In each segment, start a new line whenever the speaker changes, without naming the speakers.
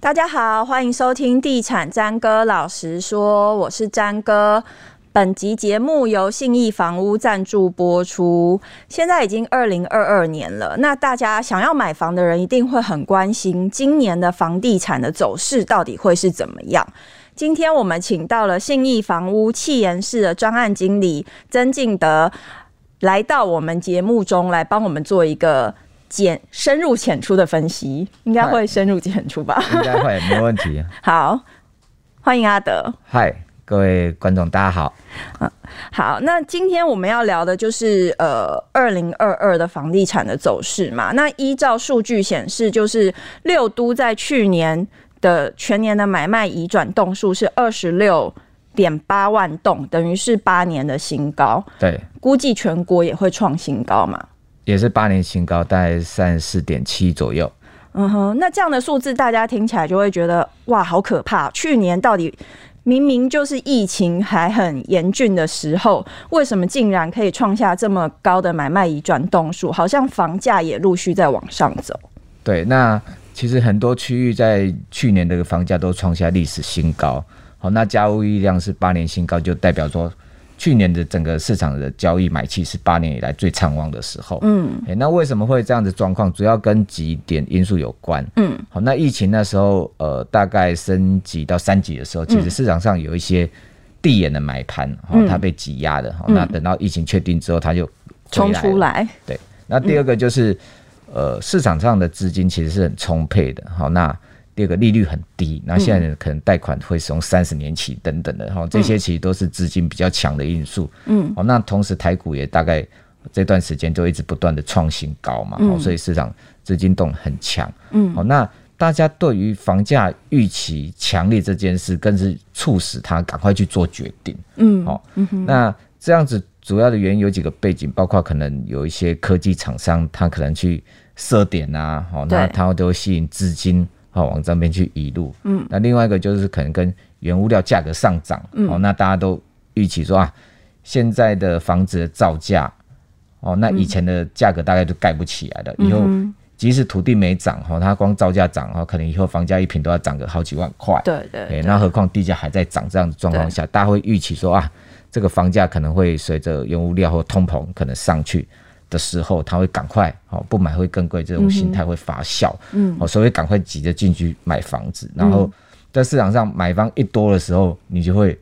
大家好，欢迎收听《地产詹哥老实说》，我是詹哥。本集节目由信义房屋赞助播出。现在已经二零二二年了，那大家想要买房的人一定会很关心，今年的房地产的走势到底会是怎么样？今天我们请到了信义房屋气研室的专案经理曾敬德，来到我们节目中来帮我们做一个。浅深入浅出的分析，应该会深入浅出吧？
应该会，没问题。
好，欢迎阿德。
嗨，各位观众，大家好。
嗯，好，那今天我们要聊的就是呃，二零二二的房地产的走势嘛。那依照数据显示，就是六都在去年的全年的买卖移转栋数是二十六点八万栋，等于是八年的新高。
对，
估计全国也会创新高嘛。
也是八年新高，大概三十四点七左右。
嗯哼，那这样的数字大家听起来就会觉得哇，好可怕！去年到底明明就是疫情还很严峻的时候，为什么竟然可以创下这么高的买卖移转动数？好像房价也陆续在往上走。
对，那其实很多区域在去年的房价都创下历史新高。好，那家务力量是八年新高，就代表说。去年的整个市场的交易买气是八年以来最畅旺的时候。嗯，欸、那为什么会这样的状况？主要跟几点因素有关。嗯，好，那疫情那时候，呃，大概升级到三级的时候，其实市场上有一些递延的买盘，哈、嗯，它被挤压的。嗯、那等到疫情确定之后，它就
冲出来。
对，那第二个就是，嗯、呃，市场上的资金其实是很充沛的。好，那。第二个利率很低，那现在可能贷款会使用三十年起等等的哈，这些其实都是资金比较强的因素。嗯，哦，那同时台股也大概这段时间就一直不断的创新高嘛，哦，所以市场资金动很强。嗯，哦，那大家对于房价预期强烈这件事，更是促使他赶快去做决定。嗯，好，那这样子主要的原因有几个背景，包括可能有一些科技厂商，他可能去设点啊，哦，那他都会吸引资金。好，往这边去移入。嗯，那另外一个就是可能跟原物料价格上涨。嗯，哦，那大家都预期说啊，现在的房子的造价，哦，那以前的价格大概都盖不起来了。嗯、以后即使土地没涨，哈，它光造价涨，哈，可能以后房价一平都要涨个好几万块。对对，对。那何况地价还在涨，这样的状况下，大家会预期说啊，这个房价可能会随着原物料或通膨可能上去。的时候，他会赶快哦，不买会更贵，这种心态会发酵，嗯，哦，所以赶快急着进去买房子，然后在市场上买方一多的时候，你就会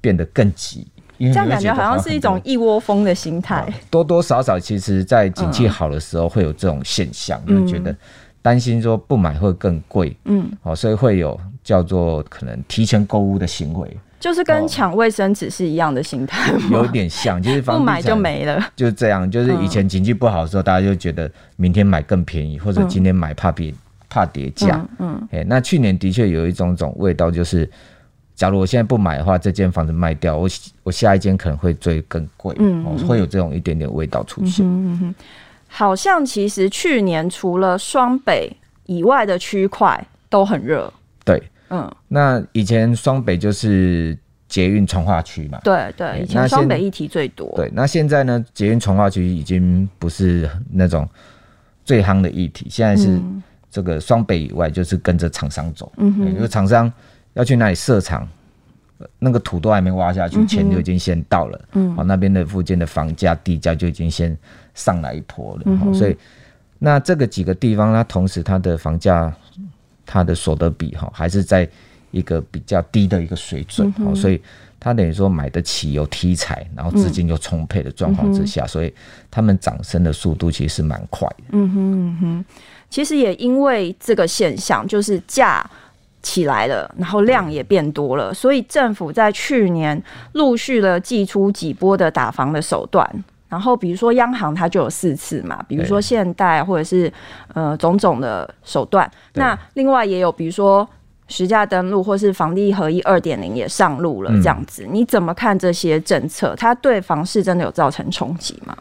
变得更急，这样
感觉好像是一种一窝蜂的心态。
多多少少，其实在景气好的时候会有这种现象，就觉得担心说不买会更贵，嗯，哦，所以会有叫做可能提前购物的行为。
就是跟抢卫生纸是一样的心态，
有点像，就是房
不买就没了，
就是这样。就是以前经济不好的时候，大家就觉得明天买更便宜，或者今天买怕跌怕跌价。嗯，哎，那去年的确有一种种味道，就是假如我现在不买的话，这间房子卖掉，我我下一间可能会追更贵。嗯，会有这种一点点味道出现。嗯哼，
好像其实去年除了双北以外的区块都很热。
对。嗯，那以前双北就是捷运从化区嘛，
对对，以前双北议题最多。
对，那现在呢，捷运从化区已经不是那种最夯的议题，现在是这个双北以外就是跟着厂商走，嗯哼，因为厂商要去那里设厂，那个土都还没挖下去，钱就已经先到了，嗯，好，那边的附近的房价地价就已经先上来一波了，嗯，所以那这个几个地方，它同时它的房价。它的所得比哈还是在一个比较低的一个水准，嗯、所以他等于说买得起有题材，然后资金又充沛的状况之下，嗯、所以他们涨升的速度其实是蛮快的。嗯哼
嗯哼，其实也因为这个现象，就是价起来了，然后量也变多了，所以政府在去年陆续的祭出几波的打房的手段。然后，比如说央行它就有四次嘛，比如说限贷或者是呃种种的手段。那另外也有，比如说实价登录或是房地合一二点零也上路了，这样子。你怎么看这些政策？它对房市真的有造成冲击吗？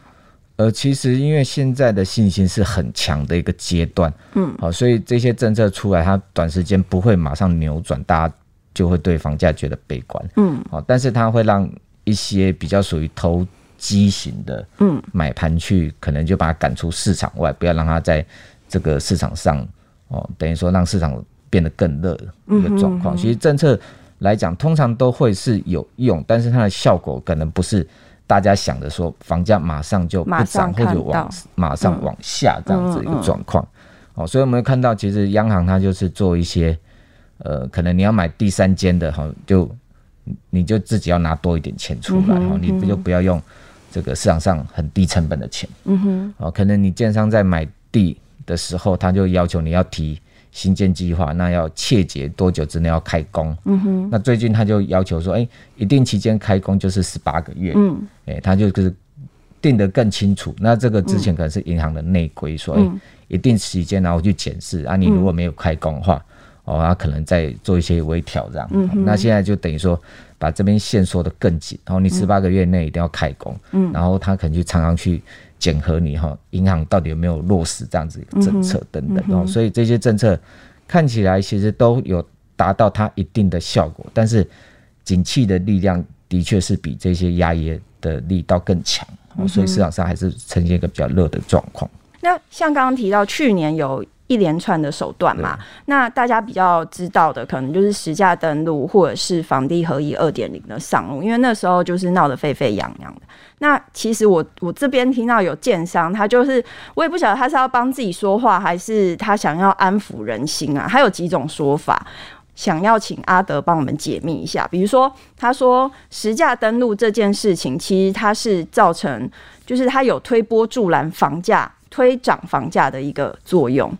呃，其实因为现在的信心是很强的一个阶段，嗯，好，所以这些政策出来，它短时间不会马上扭转，大家就会对房价觉得悲观，嗯，好，但是它会让一些比较属于投。畸形的嗯买盘去，可能就把它赶出市场外，不要让它在这个市场上哦，等于说让市场变得更热一个状况。其实政策来讲，通常都会是有用，但是它的效果可能不是大家想的说房价马上就不涨或者往马上往下这样子一个状况。哦，所以我们会看到，其实央行它就是做一些，呃，可能你要买第三间的哈，就你就自己要拿多一点钱出来哈，你不就不要用这个市场上很低成本的钱。嗯哼，哦，可能你建商在买地的时候，他就要求你要提新建计划，那要切结多久之内要开工。嗯哼，那最近他就要求说，哎，一定期间开工就是十八个月。嗯，哎，他就是定得更清楚。那这个之前可能是银行的内规，说，哎。一定时间，然后去检视啊。你如果没有开工的话，嗯、哦，他可能在做一些微调这样。嗯、那现在就等于说，把这边线缩得更紧。然后你十八个月内一定要开工。嗯。然后他可能就常常去检核你哈，银行到底有没有落实这样子一个政策等等。所以这些政策看起来其实都有达到它一定的效果，但是景气的力量的确是比这些压抑的力道更强。哦，所以市场上还是呈现一个比较热的状况。
那像刚刚提到去年有一连串的手段嘛，那大家比较知道的可能就是实价登录或者是房地合一二点零的上路，因为那时候就是闹得沸沸扬扬的。那其实我我这边听到有建商，他就是我也不晓得他是要帮自己说话，还是他想要安抚人心啊？他有几种说法，想要请阿德帮我们解密一下。比如说，他说实价登录这件事情，其实它是造成，就是它有推波助澜房价。推涨房价的一个作用，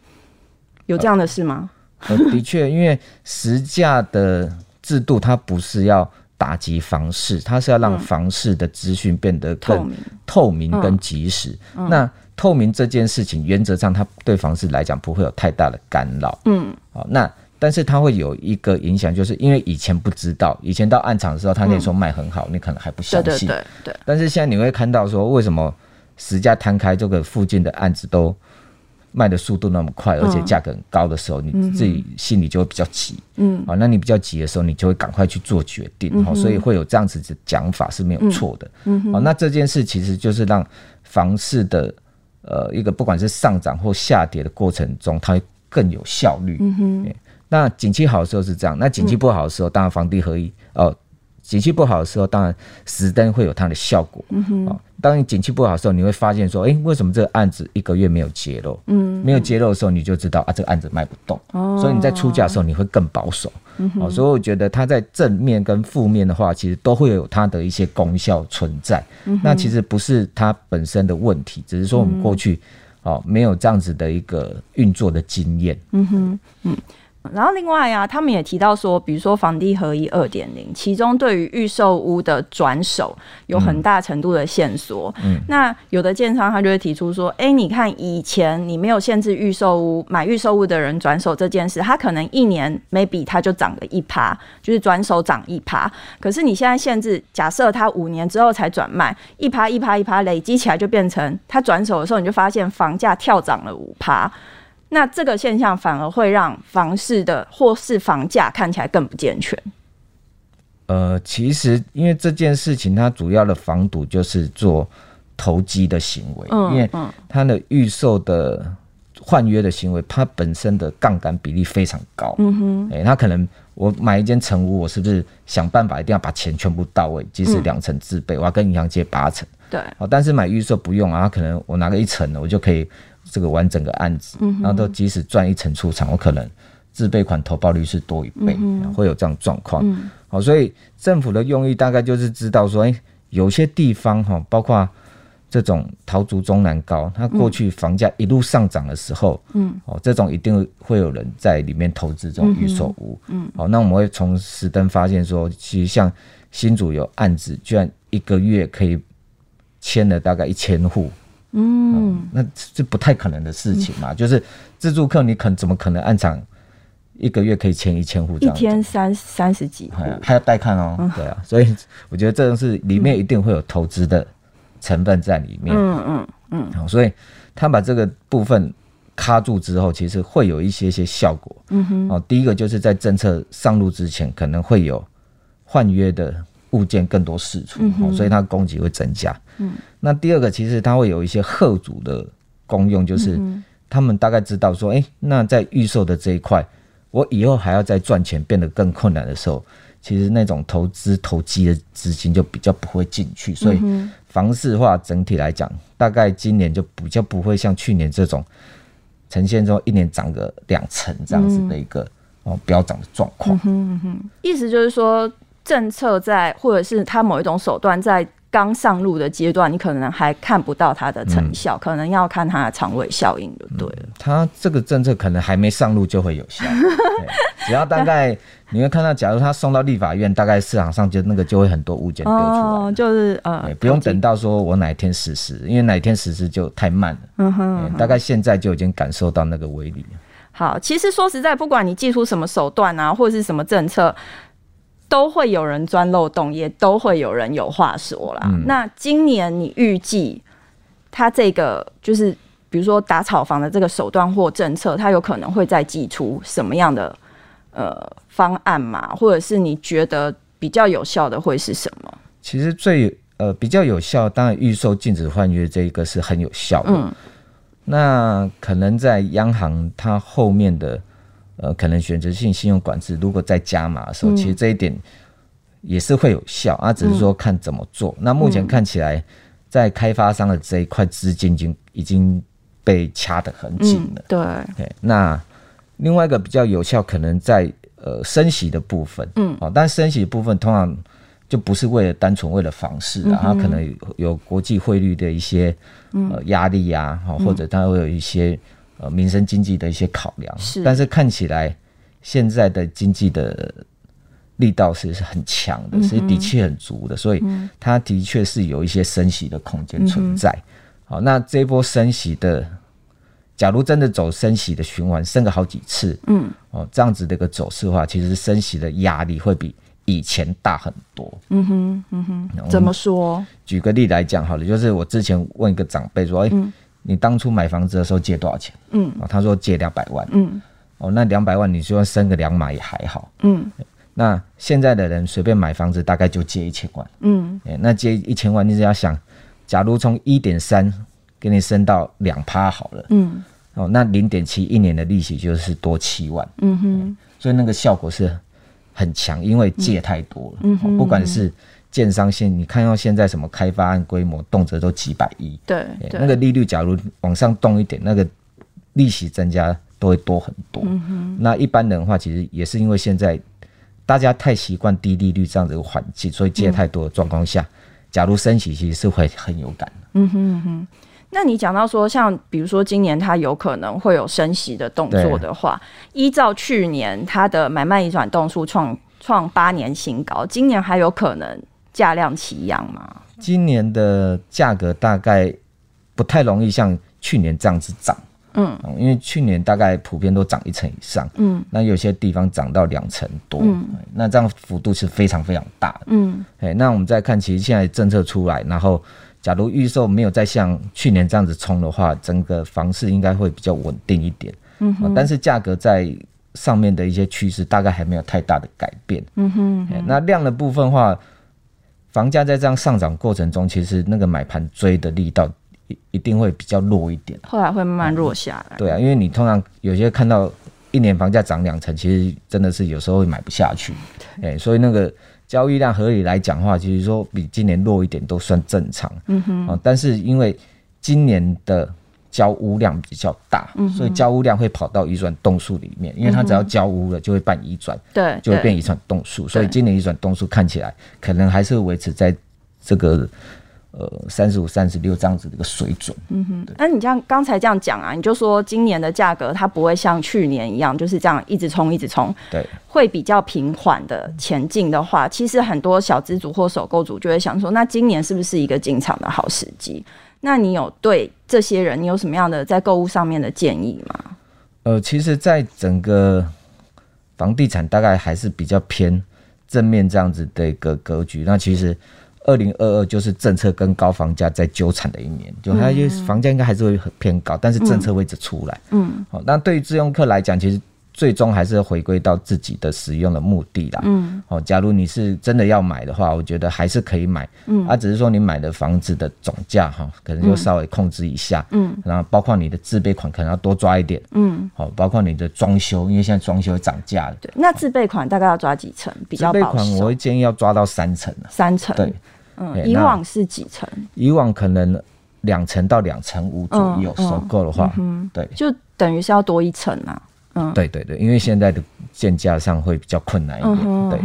有这样的事吗？
呃，的确，因为实价的制度它不是要打击房市，它是要让房市的资讯变得更透明跟及时。那透明这件事情，原则上它对房市来讲不会有太大的干扰。嗯，好，那但是它会有一个影响，就是因为以前不知道，以前到暗场的时候，他那时候卖很好，你可能还不相信。对对。但是现在你会看到说，为什么？实价摊开，这个附近的案子都卖的速度那么快，而且价格很高的时候，你自己心里就会比较急。嗯，好，那你比较急的时候，你就会赶快去做决定。好，所以会有这样子的讲法是没有错的。嗯，好，那这件事其实就是让房市的呃一个不管是上涨或下跌的过程中，它会更有效率。嗯哼，那景气好的时候是这样，那景气不好的时候，当然房地合一哦。景气不好的时候，当然实登会有它的效果。嗯哼，当你景气不好的时候，你会发现说，哎、欸，为什么这个案子一个月没有揭露？嗯，没有揭露的时候，你就知道啊，这个案子卖不动。哦，所以你在出价的时候，你会更保守。嗯哼，所以我觉得它在正面跟负面的话，其实都会有它的一些功效存在。嗯，那其实不是它本身的问题，只是说我们过去哦没有这样子的一个运作的经验。嗯哼，嗯。
然后另外呀、啊，他们也提到说，比如说房地合一二点零，其中对于预售屋的转手有很大程度的线索。嗯，那有的建商他就会提出说，哎、欸，你看以前你没有限制预售屋买预售屋的人转手这件事，他可能一年 maybe 他就涨了一趴，就是转手涨一趴。可是你现在限制，假设他五年之后才转卖，一趴一趴一趴累积起来就变成他转手的时候，你就发现房价跳涨了五趴。那这个现象反而会让房市的或是房价看起来更不健全。
呃，其实因为这件事情，它主要的防堵就是做投机的行为，嗯、因为它的预售的换约的行为，它本身的杠杆比例非常高。嗯哼，哎、欸，他可能我买一间成屋，我是不是想办法一定要把钱全部到位，即使两成自备，我要跟银行借八成。对，哦，但是买预售不用啊，可能我拿个一成的，我就可以。这个完整个案子，然后都即使赚一成出场，我可能自备款投报率是多一倍，会有这样状况。好，所以政府的用意大概就是知道说，哎，有些地方哈，包括这种桃竹中南高，它过去房价一路上涨的时候，嗯，哦，这种一定会有人在里面投资这种预售屋，嗯，好，那我们会从实登发现说，其实像新竹有案子，居然一个月可以签了大概一千户。嗯，嗯，那这不太可能的事情嘛，嗯、就是自助客，你肯怎么可能按场一个月可以签一千户？一
天三三十几户，
还要带看哦。嗯、对啊，所以我觉得这种是里面一定会有投资的成分在里面。嗯嗯嗯。好，所以他把这个部分卡住之后，其实会有一些些效果。嗯哼。哦，第一个就是在政策上路之前，可能会有换约的。物件更多释出，嗯、哼所以它供给会增加。嗯，那第二个其实它会有一些贺主的功用，就是他们大概知道说，哎、欸，那在预售的这一块，我以后还要再赚钱变得更困难的时候，其实那种投资投机的资金就比较不会进去。所以房市的话，整体来讲，大概今年就比较不会像去年这种呈现说一年涨个两成这样子的一个哦飙涨的状况。
嗯哼，意思就是说，政策在或者是它某一种手段在。刚上路的阶段，你可能还看不到它的成效，嗯、可能要看它的长尾效应就对了。
它、嗯、这个政策可能还没上路就会有效，只要大概你会看到，假如它送到立法院，大概市场上就那个就会很多物件丢出来，哦，
就是呃，
不用等到说我哪一天实施，因为哪一天实施就太慢了。嗯哼，嗯哼，大概现在就已经感受到那个威力。
好，其实说实在，不管你祭出什么手段啊，或者是什么政策。都会有人钻漏洞，也都会有人有话说啦。嗯、那今年你预计他这个就是，比如说打炒房的这个手段或政策，他有可能会再祭出什么样的呃方案嘛？或者是你觉得比较有效的会是什么？
其实最呃比较有效，当然预售禁止换约这一个是很有效的。嗯、那可能在央行它后面的。呃，可能选择性信用管制，如果再加码的时候，嗯、其实这一点也是会有效啊，只是说看怎么做。嗯、那目前看起来，在开发商的这一块资金已经已经被掐得很紧了。
嗯、
对，那另外一个比较有效，可能在呃升息的部分，嗯，哦，但升息的部分通常就不是为了单纯为了房市啊，它可能有，有国际汇率的一些呃压力呀，哈，或者它会有一些。呃，民生经济的一些考量，是，但是看起来现在的经济的力道是是很强的，所以底气很足的，所以它的确是有一些升息的空间存在。好，那这一波升息的，假如真的走升息的循环，升个好几次，嗯，哦，这样子的一个走势的话，其实升息的压力会比以前大很多。嗯哼，嗯哼，
怎么说？
举个例来讲好了，就是我之前问一个长辈说，哎、欸。你当初买房子的时候借多少钱？嗯，哦他说借两百万。嗯，哦，那两百万你就算升个两码也还好。嗯，那现在的人随便买房子大概就借一千万。嗯，那借一千万，你只要想，假如从一点三给你升到两趴好了。嗯，哦，那零点七一年的利息就是多七万。嗯哼，所以那个效果是很强，因为借太多了。嗯哼，不管是。建商现你看到现在什么开发案规模，动辄都几百亿。
对，
那个利率假如往上动一点，那个利息增加都会多很多。那一般人的话，其实也是因为现在大家太习惯低利率这样的一个环境，所以借太多的状况下，嗯、假如升息，其实是会很有感的。嗯
哼嗯哼。那你讲到说，像比如说今年它有可能会有升息的动作的话，依照去年它的买卖移转动数创创八年新高，今年还有可能？价量齐扬吗？
今年的价格大概不太容易像去年这样子涨，嗯，因为去年大概普遍都涨一成以上，嗯，那有些地方涨到两成多，嗯，那这样幅度是非常非常大。的，嗯，哎，那我们再看，其实现在政策出来，然后假如预售没有再像去年这样子冲的话，整个房市应该会比较稳定一点，嗯哼，但是价格在上面的一些趋势大概还没有太大的改变，嗯哼，哼，那量的部分的话。房价在这样上涨过程中，其实那个买盘追的力道一一定会比较弱一点，
后来会慢慢弱下来。
对啊，因为你通常有些看到一年房价涨两成，其实真的是有时候会买不下去。哎，所以那个交易量合理来讲的话，其实说比今年弱一点都算正常。嗯哼。啊但是因为今年的。交屋量比较大，所以交屋量会跑到移转动数里面，因为它只要交屋了就会办移转，对，就会变移转动数，所以今年移转动数看起来可能还是会维持在这个呃三十五、三十六这样子的一个水准。嗯哼，
那你像刚才这样讲啊，你就说今年的价格它不会像去年一样就是这样一直冲一直冲，对，会比较平缓的前进的话，其实很多小资族或首购族就会想说，那今年是不是一个进场的好时机？那你有对这些人，你有什么样的在购物上面的建议吗？
呃，其实，在整个房地产大概还是比较偏正面这样子的一个格局。那其实，二零二二就是政策跟高房价在纠缠的一年，就它就房价应该还是会很偏高，但是政策会一直出来。嗯，好，那对于自用客来讲，其实最终还是回归到自己的使用的目的啦。嗯，哦，假如你是真的要买的话，我觉得还是可以买。嗯，啊，只是说你买的房子的总价哈，可能就稍微控制一下。嗯，然后包括你的自备款可能要多抓一点。嗯，好，包括你的装修，因为现在装修涨价了。
对，那自备款大概要抓几成比较保守？自备款
我会建议要抓到三成。
三成。对，嗯，以往是几成？
以往可能两层到两层五左右，收购的话，嗯对，
就等于是要多一层啊。
嗯，对对对，因为现在的建价上会比较困难一点。嗯、对，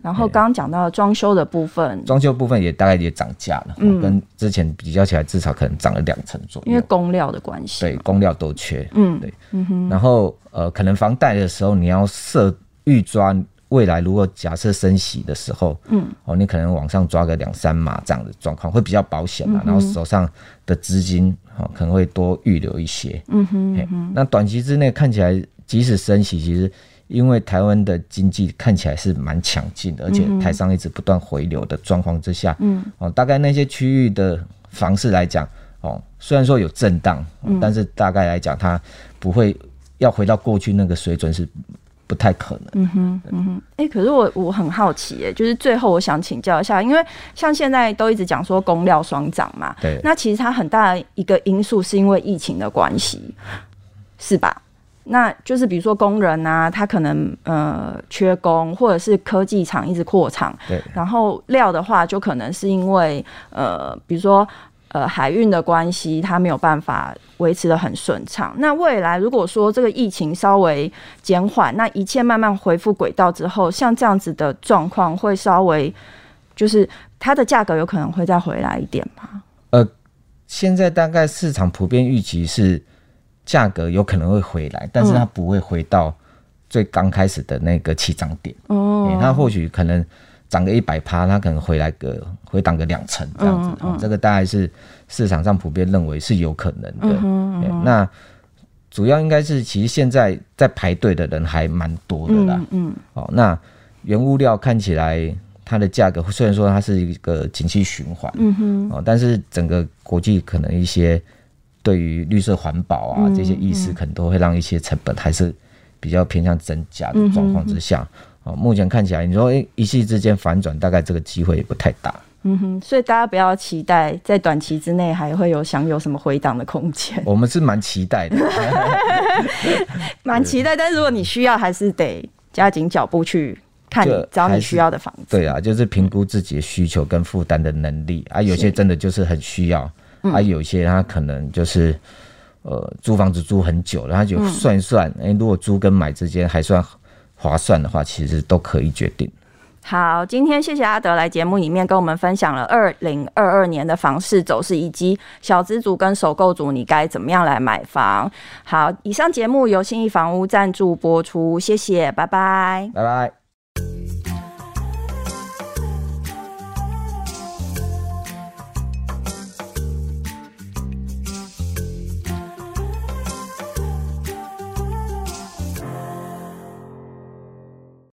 然后刚刚讲到装修的部分，
装修部分也大概也涨价了，嗯，跟之前比较起来，至少可能涨了两成左右。
因为工料的关系，
对，工料都缺。嗯，对，嗯哼。然后呃，可能房贷的时候你要设预抓未来，如果假设升息的时候，嗯，哦，你可能往上抓个两三码这样的状况会比较保险嘛。嗯、然后手上的资金哦可能会多预留一些。嗯哼，嗯哼。那短期之内看起来。即使升息，其实因为台湾的经济看起来是蛮强劲的，而且台商一直不断回流的状况之下，嗯，哦，大概那些区域的房市来讲，哦，虽然说有震荡，但是大概来讲，它不会要回到过去那个水准是不太可能。嗯哼，嗯
哼，哎，可是我我很好奇，哎，就是最后我想请教一下，因为像现在都一直讲说工料双涨嘛，对，那其实它很大的一个因素是因为疫情的关系，是吧？那就是比如说工人啊，他可能呃缺工，或者是科技厂一直扩厂，对。然后料的话，就可能是因为呃，比如说呃海运的关系，它没有办法维持的很顺畅。那未来如果说这个疫情稍微减缓，那一切慢慢恢复轨道之后，像这样子的状况会稍微就是它的价格有可能会再回来一点吗？
呃，现在大概市场普遍预期是。价格有可能会回来，但是它不会回到最刚开始的那个起涨点。哦、嗯，它或许可能涨个一百趴，它可能回来个回档个两成这样子。嗯嗯、这个大概是市场上普遍认为是有可能的。嗯嗯嗯、那主要应该是，其实现在在排队的人还蛮多的啦。嗯，嗯哦，那原物料看起来它的价格虽然说它是一个景气循环，嗯哼，哦，但是整个国际可能一些。对于绿色环保啊这些意识，可能都会让一些成本还是比较偏向增加的状况之下，哦，目前看起来，你说诶，一夕之间反转，大概这个机会也不太大。
嗯哼，所以大家不要期待在短期之内还会有享有什么回档的空间。
我们是蛮期待的，
蛮期待。但是如果你需要，还是得加紧脚步去看你找你需要的房子。
对啊，就是评估自己的需求跟负担的能力啊，有些真的就是很需要。还有些他可能就是，呃，租房子租很久了，他就算一算，哎、嗯欸，如果租跟买之间还算划算的话，其实都可以决定。
好，今天谢谢阿德来节目里面跟我们分享了二零二二年的房市走势，以及小资族跟首购族你该怎么样来买房。好，以上节目由信义房屋赞助播出，谢谢，拜拜，
拜拜。